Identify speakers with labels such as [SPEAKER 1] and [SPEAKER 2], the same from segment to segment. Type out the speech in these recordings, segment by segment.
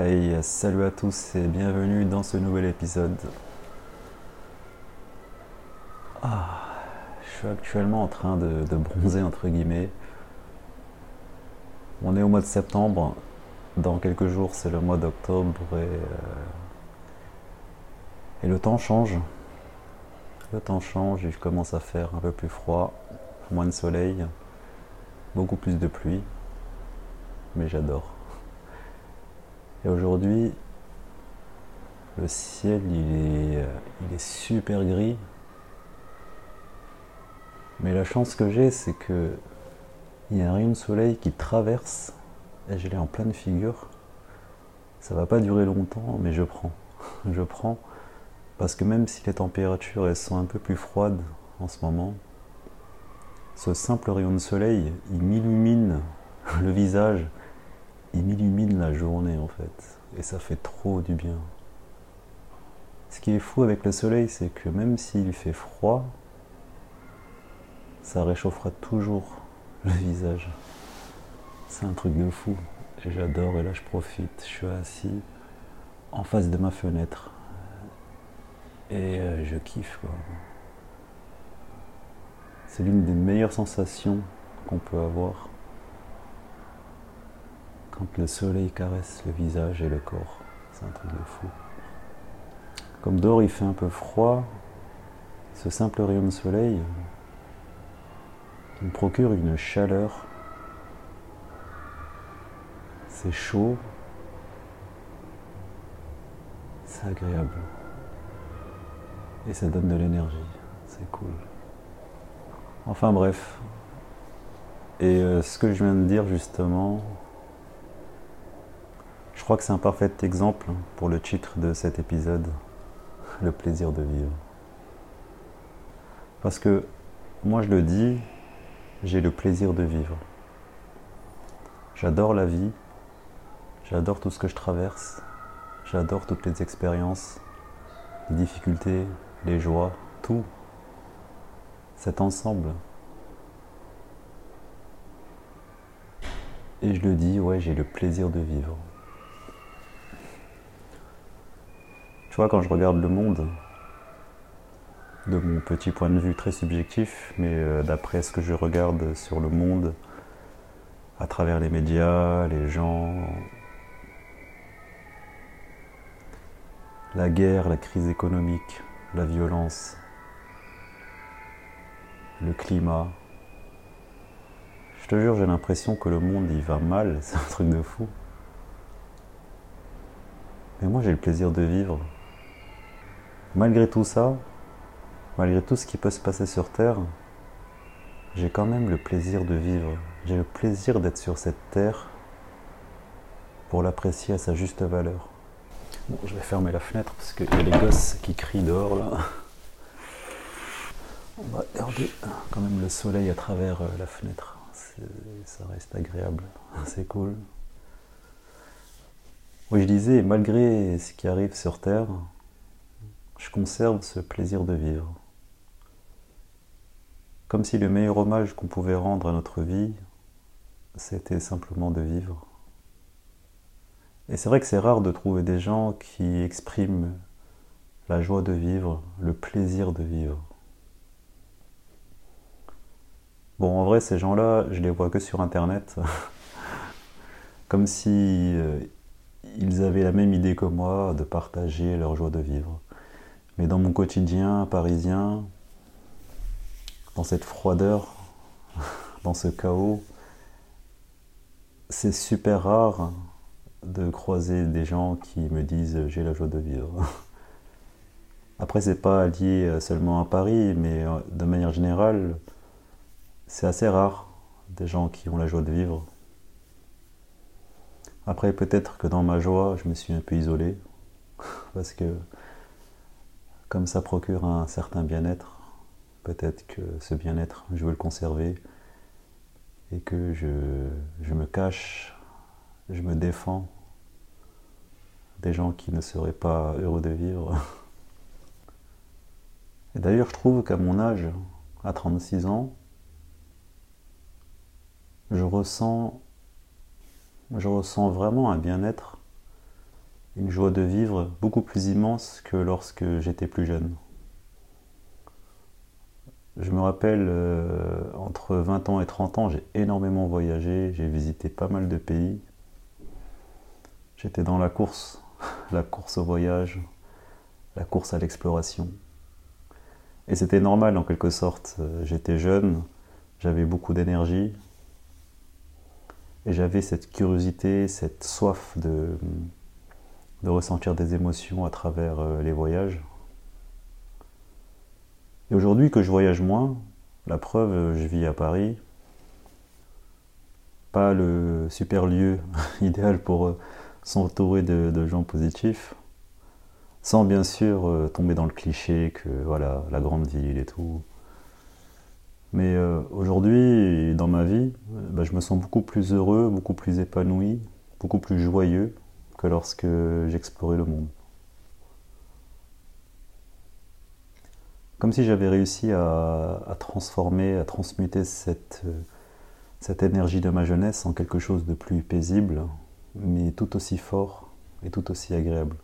[SPEAKER 1] Hey, salut à tous et bienvenue dans ce nouvel épisode. Ah, je suis actuellement en train de, bronzer entre guillemets. On est au mois de septembre, dans quelques jours c'est le mois d'octobre et, euh, et le temps change. Le temps change, il commence à faire un peu plus froid, moins de soleil, beaucoup plus de pluie, mais j'adore. Et aujourd'hui, le ciel il est, il est super gris. Mais la chance que j'ai, c'est que il y a un rayon de soleil qui traverse et je l'ai en pleine figure. Ça va pas durer longtemps, mais je prends. Je prends parce que même si les températures elles sont un peu plus froides en ce moment, ce simple rayon de soleil, il m'illumine le visage il m'illumine la journée en fait. Et ça fait trop du bien. Ce qui est fou avec le soleil, c'est que même s'il fait froid, ça réchauffera toujours le visage. C'est un truc de fou. Et j'adore, et là je profite. Je suis assis en face de ma fenêtre. Et euh, je kiffe. C'est l'une des meilleures sensations qu'on peut avoir quand le soleil caresse le visage et le corps. C'est un truc de fou. Comme dehors il fait un peu froid, ce simple rayon de soleil me procure une chaleur. C'est chaud. C'est agréable. Et ça donne de l'énergie. C'est cool. Enfin bref. Et euh, ce que je viens de dire justement, crois que c'est un parfait exemple pour le titre de cet épisode, le plaisir de vivre. Parce que moi je le dis, j'ai le plaisir de vivre. J'adore la vie, j'adore tout ce que je traverse, j'adore toutes les expériences, les difficultés, les joies, tout. Cet ensemble. Et je le dis, ouais, j'ai le plaisir de vivre. Quand je regarde le monde, de mon petit point de vue très subjectif, mais euh, d'après ce que je regarde sur le monde, à travers les médias, les gens, la guerre, la crise économique, la violence, le climat. Je te jure, j'ai l'impression que le monde il va mal, c'est un truc de fou. Mais moi j'ai le plaisir de vivre. Malgré tout ça, malgré tout ce qui peut se passer sur Terre, j'ai quand même le plaisir de vivre. J'ai le plaisir d'être sur cette Terre pour l'apprécier à sa juste valeur. Bon, je vais fermer la fenêtre parce qu'il y a les gosses qui crient dehors là. On va regarder quand même le soleil à travers euh, la fenêtre. Ça reste agréable, c'est cool. Oui, je disais, malgré ce qui arrive sur Terre, je conserve ce plaisir de vivre. Comme si le meilleur hommage qu'on pouvait rendre à notre vie, c'était simplement de vivre. Et c'est vrai que c'est rare de trouver des gens qui expriment la joie de vivre, le plaisir de vivre. Bon, en vrai, ces gens-là, je les vois que sur Internet, comme si euh, ils avaient la même idée que moi de partager leur joie de vivre. Mais dans mon quotidien parisien, dans cette froideur, dans ce chaos, c'est super rare de croiser des gens qui me disent j'ai la joie de vivre. Après, c'est pas lié seulement à Paris, mais de manière générale, c'est assez rare des gens qui ont la joie de vivre. Après, peut-être que dans ma joie, je me suis un peu isolé, parce que comme ça procure un certain bien-être, peut-être que ce bien-être, je veux le conserver et que je, me cache, je me défends des gens qui ne seraient pas heureux de vivre. Et d'ailleurs, je trouve qu'à mon âge, à 36 ans, je ressens vraiment un bien-être, une joie de vivre beaucoup plus immense que lorsque j'étais plus jeune. Je me rappelle, euh, entre 20 ans et 30 ans, j'ai énormément voyagé, j'ai visité pas mal de pays. J'étais dans la course, la course au voyage, la course à l'exploration. Et c'était normal en quelque sorte. J'étais jeune, j'avais beaucoup d'énergie, et j'avais cette curiosité, cette soif de, de ressentir des émotions à travers euh, les voyages. Et aujourd'hui que je voyage moins, la preuve, je vis à Paris. Pas le super lieu idéal pour euh, s'entourer de, gens positifs, sans bien sûr euh, tomber dans le cliché que voilà, la grande ville et tout. Mais euh, aujourd'hui, dans ma vie, bah, je me sens beaucoup plus heureux, beaucoup plus épanoui, beaucoup plus joyeux que lorsque j'explorais le monde. comme si j'avais réussi à, transformer, à transmuter cette, euh, cette énergie de ma jeunesse en quelque chose de plus paisible, mais tout aussi fort et tout aussi agréable.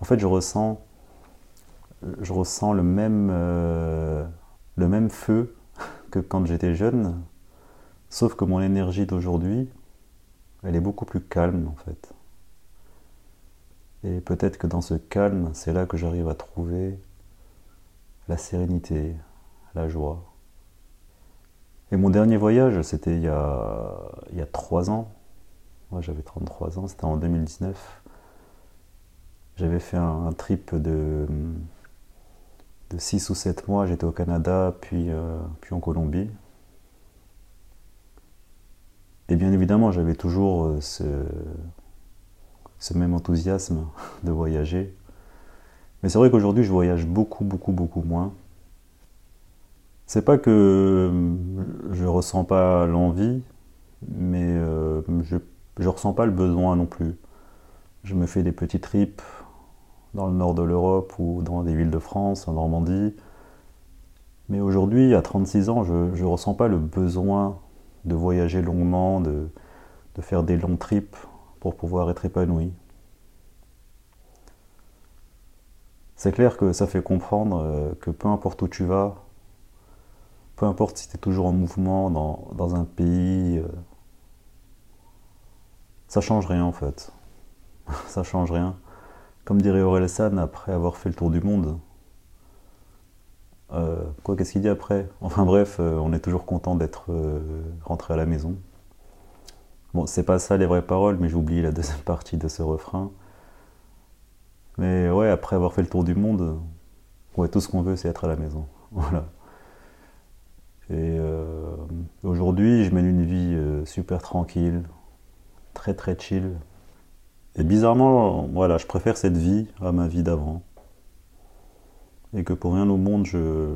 [SPEAKER 1] En fait, je ressens, euh, le même feu que quand j'étais jeune, sauf que mon énergie d'aujourd'hui, elle est beaucoup plus calme en fait. Et peut-être que dans ce calme, c'est là que j'arrive à trouver la sérénité, la joie. Et mon dernier voyage, c'était il, y a, il y a trois ans. Moi, j'avais 33 ans, c'était en 2019. J'avais fait un, trip de, de 6 ou 7 mois. J'étais au Canada, puis, euh, puis en Colombie. Et bien évidemment, j'avais toujours euh, ce, même enthousiasme de voyager. Mais c'est vrai qu'aujourd'hui, je voyage beaucoup, beaucoup, beaucoup moins. C'est pas que euh, je ressens pas l'envie, mais euh, je, je ressens pas le besoin non plus. Je me fais des petits trips dans le nord de l'Europe ou dans des villes de France, en Normandie. Mais aujourd'hui, à 36 ans, je ne ressens pas le besoin de voyager longuement, de, faire des longs trips pour pouvoir être épanoui. C'est clair que ça fait comprendre euh, que peu importe où tu vas, peu importe si tu es toujours en mouvement dans, un pays, euh, ça change rien en fait. ça change rien. Comme dirait Aurel San après avoir fait le tour du monde. Euh, quoi, qu'est-ce qu'il dit après? Enfin bref, on est toujours content d'être rentré à la maison. Bon, c'est pas ça les vraies paroles, mais j'oublie la deuxième partie de ce refrain. Mais ouais, après avoir fait le tour du monde, ouais, tout ce qu'on veut, c'est être à la maison. Voilà. Et euh, aujourd'hui, je mène une vie euh, super tranquille, très très chill. Et bizarrement, voilà, je préfère cette vie à ma vie d'avant. Et que pour rien au monde, je,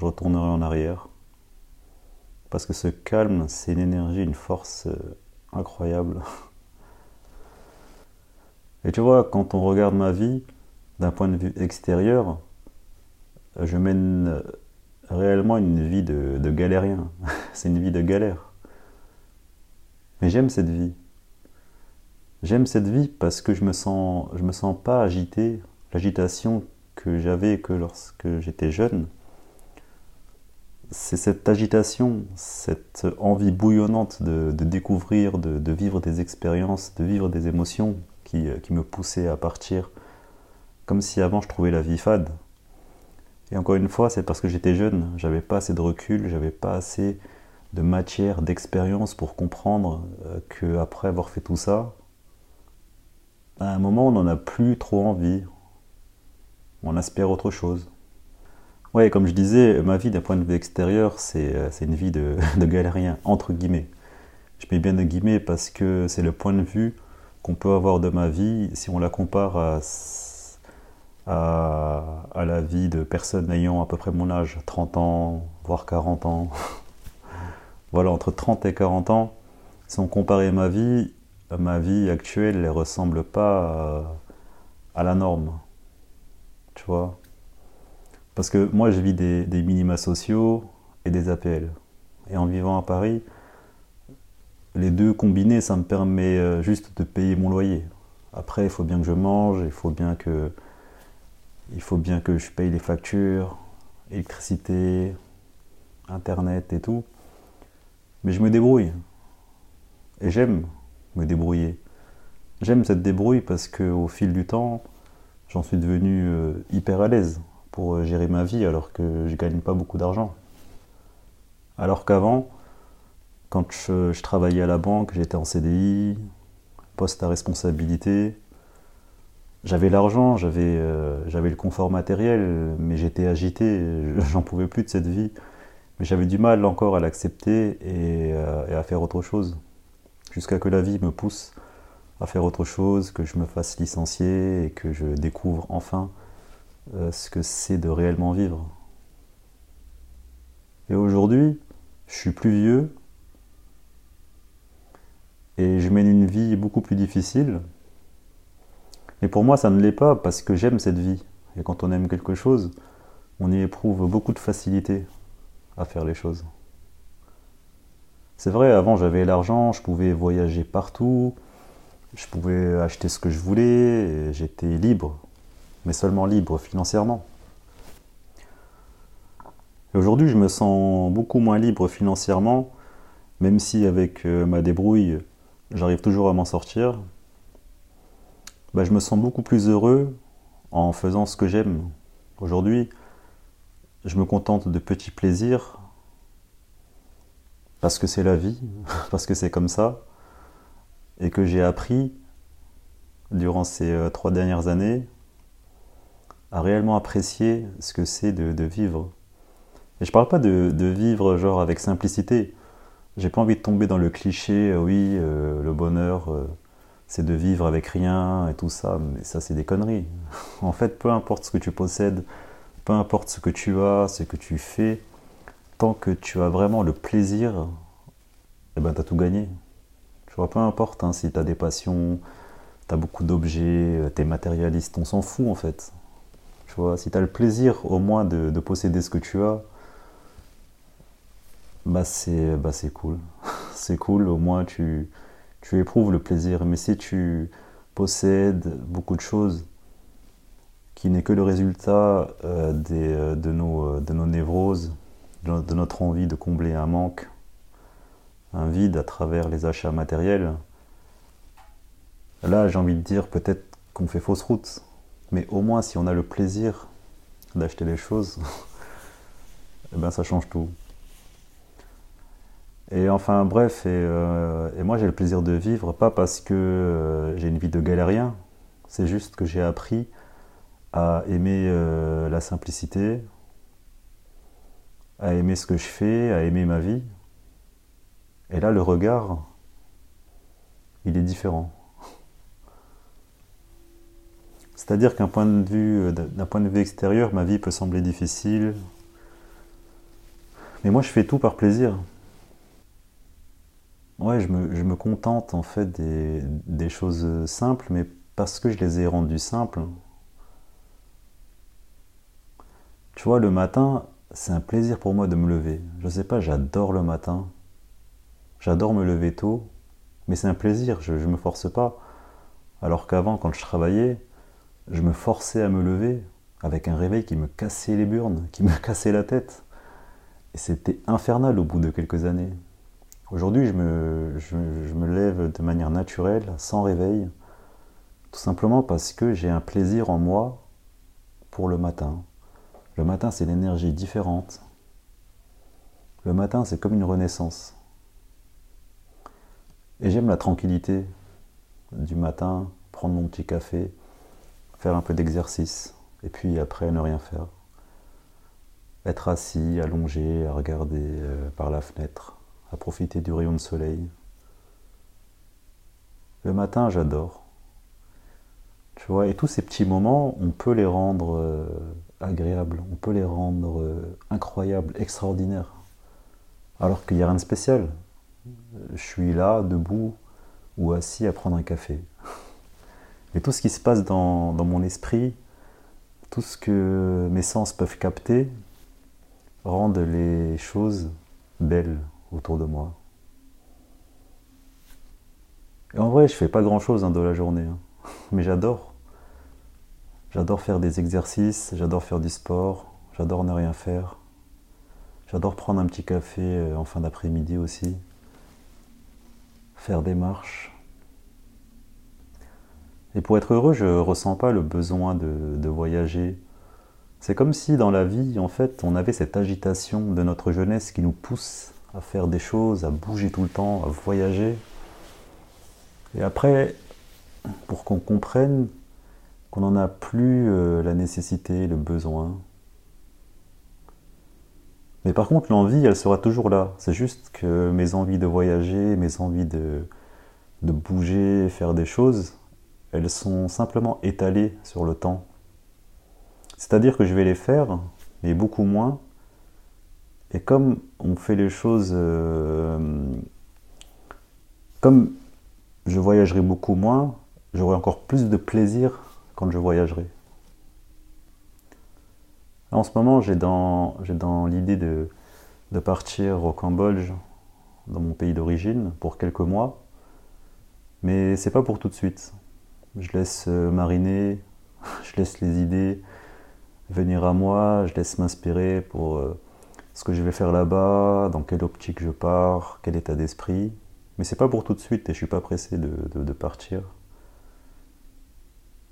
[SPEAKER 1] retournerai en arrière. Parce que ce calme, c'est une énergie, une force euh, incroyable. Et tu vois, quand on regarde ma vie d'un point de vue extérieur, je mène réellement une vie de, galérien. C'est une vie de galère. Mais j'aime cette vie. J'aime cette vie parce que je me sens, je me sens pas agité. L'agitation que j'avais que lorsque j'étais jeune, c'est cette agitation, cette envie bouillonnante de, découvrir, de, vivre des expériences, de vivre des émotions euh, qui, me poussait à partir, comme si avant je trouvais la vie fade. Et encore une fois, c'est parce que j'étais jeune, j'avais pas assez de recul, j'avais pas assez de matière, d'expérience pour comprendre euh, qu'après avoir fait tout ça, à un moment on n'en a plus trop envie. On aspire autre chose. Ouais, comme je disais, ma vie d'un point de vue extérieur, c'est euh, une vie de, galérien, entre guillemets. Je mets bien de guillemets parce que c'est le point de vue qu'on peut avoir de ma vie si on la compare à, à, la vie de personnes ayant à peu près mon âge, 30 ans, voire 40 ans. voilà, entre 30 et 40 ans, si on comparait ma vie, ma vie actuelle ne ressemble pas à, la norme. Parce que moi, je vis des, des minima sociaux et des APL. Et en vivant à Paris, les deux combinés, ça me permet euh, juste de payer mon loyer. Après, il faut bien que je mange, il faut bien que, il faut bien que je paye les factures, électricité, internet et tout. Mais je me débrouille. Et j'aime me débrouiller. J'aime cette débrouille parce qu'au fil du temps, j'en suis devenu euh, hyper à l'aise pour euh, gérer ma vie alors que je gagne pas beaucoup d'argent. Alors qu'avant, quand je, travaillais à la banque, j'étais en CDI, poste à responsabilité. J'avais l'argent, euh, j'avais le confort matériel, mais j'étais agité, j'en pouvais plus de cette vie. Mais j'avais du mal encore à l'accepter et, et, à faire autre chose. Jusqu'à que la vie me pousse à faire autre chose, que je me fasse licencier et que je découvre enfin euh, ce que c'est de réellement vivre. Et aujourd'hui, je suis plus vieux, et je mène une vie beaucoup plus difficile. Et pour moi, ça ne l'est pas parce que j'aime cette vie. Et quand on aime quelque chose, on y éprouve beaucoup de facilité à faire les choses. C'est vrai, avant j'avais l'argent, je pouvais voyager partout, je pouvais acheter ce que je voulais, j'étais libre, mais seulement libre financièrement. Aujourd'hui, je me sens beaucoup moins libre financièrement, même si avec euh, ma débrouille, j'arrive toujours à m'en sortir, bah, je me sens beaucoup plus heureux en faisant ce que j'aime. Aujourd'hui, je me contente de petits plaisirs parce que c'est la vie, parce que c'est comme ça, et que j'ai appris durant ces euh, trois dernières années à réellement apprécier ce que c'est de, vivre. Et je parle pas de, vivre genre avec simplicité. J'ai pas envie de tomber dans le cliché, euh, oui, euh, le bonheur, c'est de vivre avec rien et tout ça, mais ça c'est des conneries. en fait, peu importe ce que tu possèdes, peu importe ce que tu as, ce que tu fais, tant que tu as vraiment le plaisir, eh ben t'as tout gagné. Vois, peu importe hein, si tu as des passions, tu as beaucoup d'objets, tu es matérialiste, on s'en fout en fait. Tu vois, si tu as le plaisir au moins de posséder ce que tu as, bah c'est bah cool. c'est cool, au moins tu, tu éprouves le plaisir. Mais si tu possèdes beaucoup de choses qui n'est que le résultat euh, euh, de, nos, euh, de nos névroses, de notre envie de combler un manque, un vide à travers les achats matériels, là j'ai envie de dire peut-être qu'on fait fausse route. Mais au moins si on a le plaisir d'acheter les choses, eh ben ça change tout. Et enfin bref, euh, et, moi j'ai le plaisir de vivre, pas parce que euh, j'ai une vie de galérien, c'est juste que j'ai appris à aimer euh, la simplicité, à aimer ce que je fais, à aimer ma vie. Et là le regard, il est différent. C'est-à-dire qu'un point de vue, d'un point de vue extérieur, ma vie peut sembler difficile. Mais moi je fais tout par plaisir. Ouais, je me, contente en fait des, choses simples, mais parce que je les ai rendues simples. Tu vois, le matin, c'est un plaisir pour moi de me lever. Je sais pas, j'adore le matin. J'adore me lever tôt, mais c'est un plaisir, je ne me force pas. Alors qu'avant, quand je travaillais, je me forçais à me lever avec un réveil qui me cassait les burnes, qui me cassait la tête. Et c'était infernal au bout de quelques années. Aujourd'hui, je me, lève de manière naturelle, sans réveil, tout simplement parce que j'ai un plaisir en moi pour le matin. Le matin, c'est l'énergie différente. Le matin, c'est comme une renaissance. Et j'aime la tranquillité du matin, prendre mon petit café, faire un peu d'exercice et puis après ne rien faire. Être assis, allongé, à regarder euh, par la fenêtre, à profiter du rayon de soleil. Le matin, j'adore. Tu vois, et tous ces petits moments, on peut les rendre euh, agréables, on peut les rendre euh, incroyables, extraordinaires. Alors qu'il n'y a rien de spécial. Je suis là, debout ou assis à prendre un café. Mais tout ce qui se passe dans, dans mon esprit, tout ce que mes sens peuvent capter, rendent les choses belles autour de moi. Et en vrai, je fais pas grand chose hein, de la journée, hein. mais j'adore. J'adore faire des exercices, j'adore faire du sport, j'adore ne rien faire. J'adore prendre un petit café euh, en fin d'après-midi aussi, faire des marches. Et pour être heureux, je ne ressens pas le besoin de, voyager. C'est comme si dans la vie, en fait, on avait cette agitation de notre jeunesse qui nous pousse à faire des choses, à bouger tout le temps, à voyager. Et après, pour qu'on comprenne qu'on n'en a plus euh, la nécessité, le besoin. Mais par contre, l'envie, elle sera toujours là. C'est juste que mes envies de voyager, mes envies de, bouger, faire des choses, elles sont simplement étalées sur le temps. C'est-à-dire que je vais les faire, mais beaucoup moins. Et comme on fait les choses... Euh, comme je voyagerai beaucoup moins, j'aurai encore plus de plaisir quand je voyagerai. En ce moment, j'ai dans, l'idée de, partir au Cambodge, dans mon pays d'origine, pour quelques mois. Mais c'est pas pour tout de suite. Je laisse euh, mariner, je laisse les idées venir à moi, je laisse m'inspirer pour euh, ce que je vais faire là-bas, dans quelle optique je pars, quel état d'esprit. Mais c'est pas pour tout de suite et je suis pas pressé de, partir.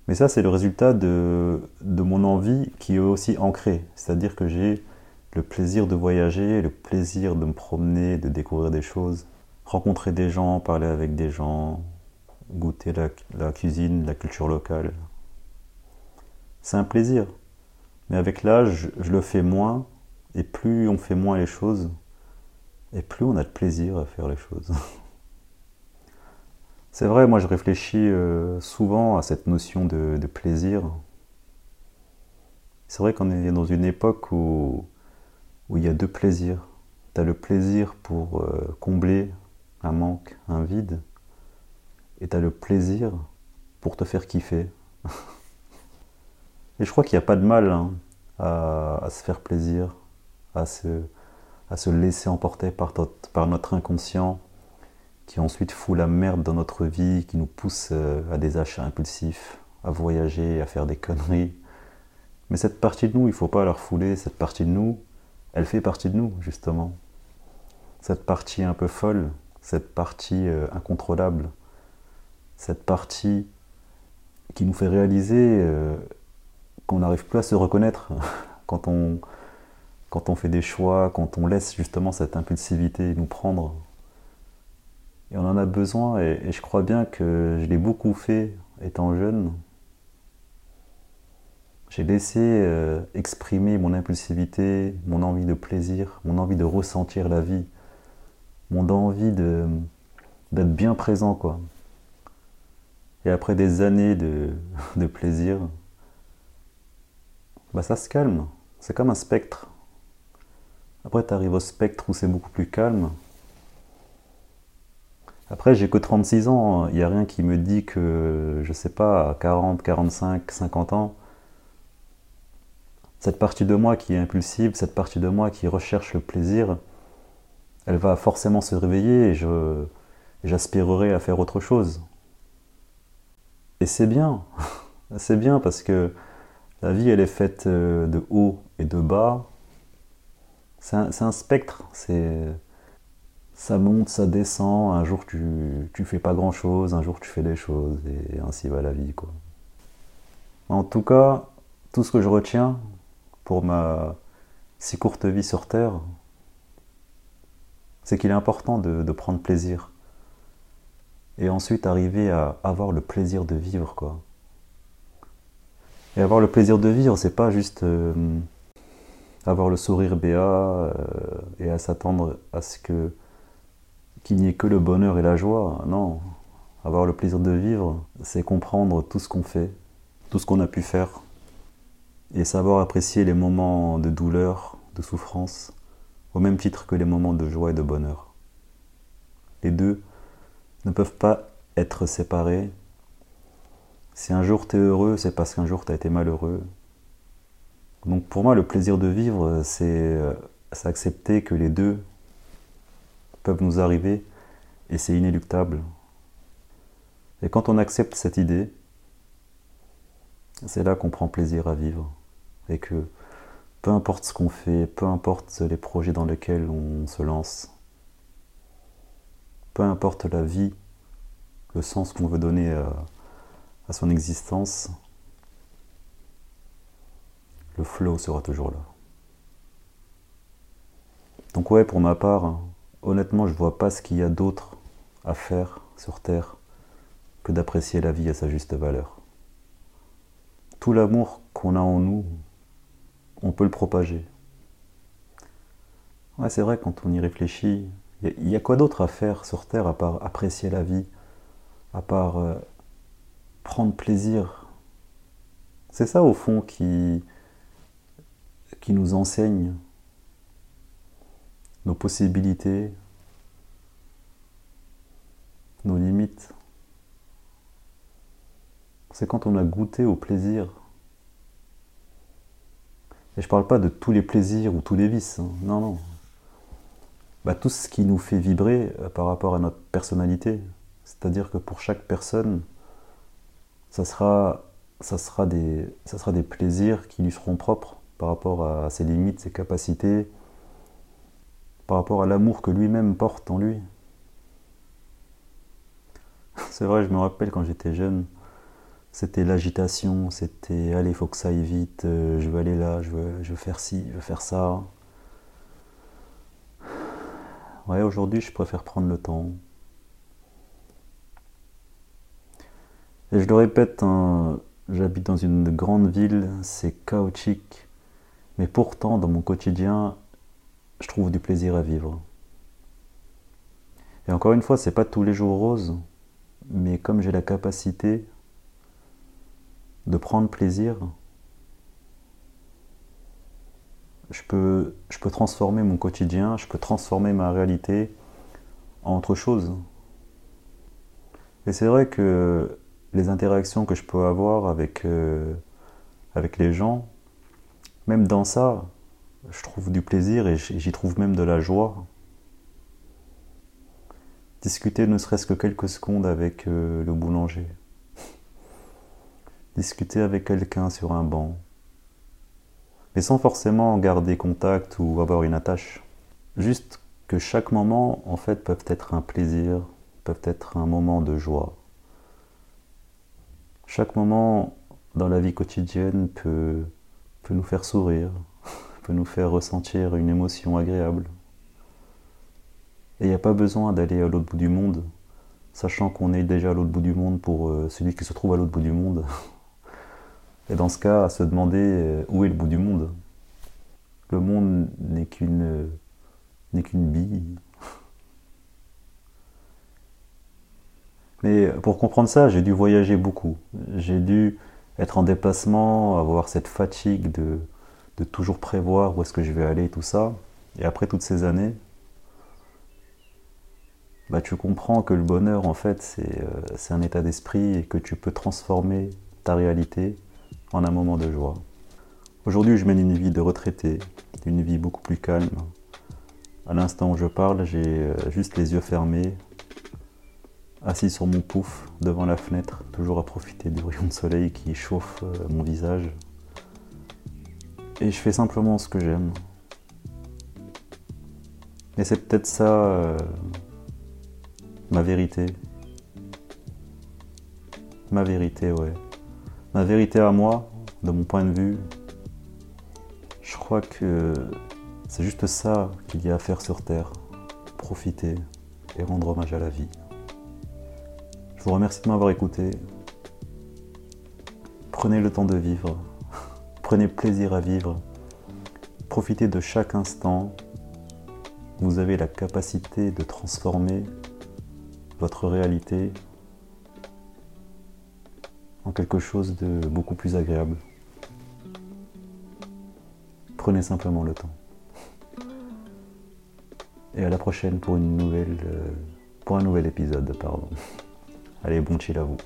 [SPEAKER 1] Mais ça, c'est le résultat de, mon envie qui est aussi ancrée. C'est-à-dire que j'ai le plaisir de voyager, le plaisir de me promener, de découvrir des choses, rencontrer des gens, parler avec des gens, goûter la cuisine, la culture locale. C'est un plaisir. Mais avec l'âge, je le fais moins, et plus on fait moins les choses, et plus on a de plaisir à faire les choses. C'est vrai, moi je réfléchis euh, souvent à cette notion de, plaisir. C'est vrai qu'on est dans une époque où, il y a deux plaisirs. Tu as le plaisir pour euh, combler un manque, un vide, et tu le plaisir pour te faire kiffer. et je crois qu'il n'y a pas de mal hein, à, se faire plaisir, à se, laisser emporter par notre inconscient, qui ensuite fout la merde dans notre vie, qui nous pousse euh, à des achats impulsifs, à voyager, à faire des conneries. Mais cette partie de nous, il ne faut pas la refouler. Cette partie de nous, elle fait partie de nous, justement. Cette partie un peu folle, cette partie euh, incontrôlable, cette partie qui nous fait réaliser euh, qu'on n'arrive plus à se reconnaître quand on, quand on fait des choix, quand on laisse justement cette impulsivité nous prendre. Et on en a besoin, et, je crois bien que je l'ai beaucoup fait étant jeune. J'ai laissé euh, exprimer mon impulsivité, mon envie de plaisir, mon envie de ressentir la vie, mon envie d'être bien présent, quoi. Et après des années de, plaisir, bah ça se calme. C'est comme un spectre. Après, tu arrives au spectre où c'est beaucoup plus calme. Après, j'ai que 36 ans. Il n'y a rien qui me dit que, je sais pas, à 40, 45, 50 ans, cette partie de moi qui est impulsive, cette partie de moi qui recherche le plaisir, elle va forcément se réveiller et j'aspirerai à faire autre chose. Et c'est bien. c'est bien parce que la vie, elle est faite euh, de haut et de bas. C'est un, spectre. C'est ça monte, ça descend. Un jour, tu, tu fais pas grand chose. Un jour, tu fais des choses. Et ainsi va la vie, quoi. En tout cas, tout ce que je retiens pour ma si courte vie sur Terre, c'est qu'il est important de, prendre plaisir. Et ensuite arriver à avoir le plaisir de vivre, quoi. Et avoir le plaisir de vivre, c'est pas juste euh, avoir le sourire béat euh, et à s'attendre à ce que qu'il n'y ait que le bonheur et la joie. Non, avoir le plaisir de vivre, c'est comprendre tout ce qu'on fait, tout ce qu'on a pu faire, et savoir apprécier les moments de douleur, de souffrance, au même titre que les moments de joie et de bonheur. Les deux ne peuvent pas être séparés. Si un jour tu es heureux, c'est parce qu'un jour tu as été malheureux. Donc pour moi, le plaisir de vivre, c'est accepter que les deux peuvent nous arriver et c'est inéluctable. Et quand on accepte cette idée, c'est là qu'on prend plaisir à vivre. Et que peu importe ce qu'on fait, peu importe les projets dans lesquels on se lance, peu importe la vie, le sens qu'on veut donner à, son existence, le flow sera toujours là. Donc ouais, pour ma part, honnêtement, je vois pas ce qu'il y a d'autre à faire sur Terre que d'apprécier la vie à sa juste valeur. Tout l'amour qu'on a en nous, on peut le propager. C'est vrai, quand on y réfléchit, il y, a quoi d'autre à faire sur Terre à part apprécier la vie, à part euh, prendre plaisir? C'est ça, au fond, qui nous enseigne nos possibilités, nos limites. C'est quand on a goûté au plaisir. Et je ne parle pas de tous les plaisirs ou tous les vices. Hein. Non, non. Bah, tout ce qui nous fait vibrer euh, par rapport à notre personnalité. C'est-à-dire que pour chaque personne, ça ça sera des plaisirs qui lui seront propres par rapport à ses limites, ses capacités, par rapport à l'amour que lui-même porte en lui. C'est vrai, je me rappelle quand j'étais jeune, c'était l'agitation, c'était allez, faut que ça aille vite, euh, je veux aller là, je veux, je veux faire ci, je veux faire ça. Ouais, aujourd'hui, je préfère prendre le temps. Et je le répète, hein, j'habite dans une grande ville, c'est chaotique, mais pourtant, dans mon quotidien, je trouve du plaisir à vivre. Et encore une fois, c'est pas tous les jours rose, mais comme j'ai la capacité de prendre plaisir, je peux, je peux transformer mon quotidien, je peux transformer ma réalité en autre chose. Et c'est vrai que les interactions que je peux avoir avec, euh, avec les gens, même dans ça, je trouve du plaisir et j'y trouve même de la joie. Discuter ne serait-ce que quelques secondes avec euh, le boulanger. Discuter avec quelqu'un sur un banc. Mais sans forcément garder contact ou avoir une attache. Juste que chaque moment, en fait, peut être un plaisir, peut être un moment de joie. Chaque moment dans la vie quotidienne peut, peut nous faire sourire, peut nous faire ressentir une émotion agréable. Et il n'y a pas besoin d'aller à l'autre bout du monde, sachant qu'on est déjà à l'autre bout du monde pour euh, celui qui se trouve à l'autre bout du monde. Et dans ce cas, à se demander euh, où est le bout du monde? Le monde n'est qu'une n'est qu'une bille. Mais pour comprendre ça, j'ai dû voyager beaucoup. J'ai dû être en déplacement, avoir cette fatigue de, de toujours prévoir où est-ce que je vais aller, tout ça. Et après toutes ces années, bah, tu comprends que le bonheur, en fait, c'est euh, un état d'esprit et que tu peux transformer ta réalité en un moment de joie. Aujourd'hui, je mène une vie de retraité, une vie beaucoup plus calme. À l'instant où je parle, j'ai euh, juste les yeux fermés, assis sur mon pouf devant la fenêtre, toujours à profiter du rayon de soleil qui chauffe euh, mon visage. Et je fais simplement ce que j'aime. Et c'est peut-être ça euh, ma vérité. Ma vérité, ouais. Ma vérité à moi, de mon point de vue, je crois que c'est juste ça qu'il y a à faire sur Terre. Profiter et rendre hommage à la vie. Je vous remercie de m'avoir écouté. Prenez le temps de vivre. Prenez plaisir à vivre. Profitez de chaque instant. Vous avez la capacité de transformer votre réalité en quelque chose de beaucoup plus agréable. Prenez simplement le temps. Et à la prochaine pour une nouvelle, euh, pour un nouvel épisode, pardon. Allez, bon chill à vous.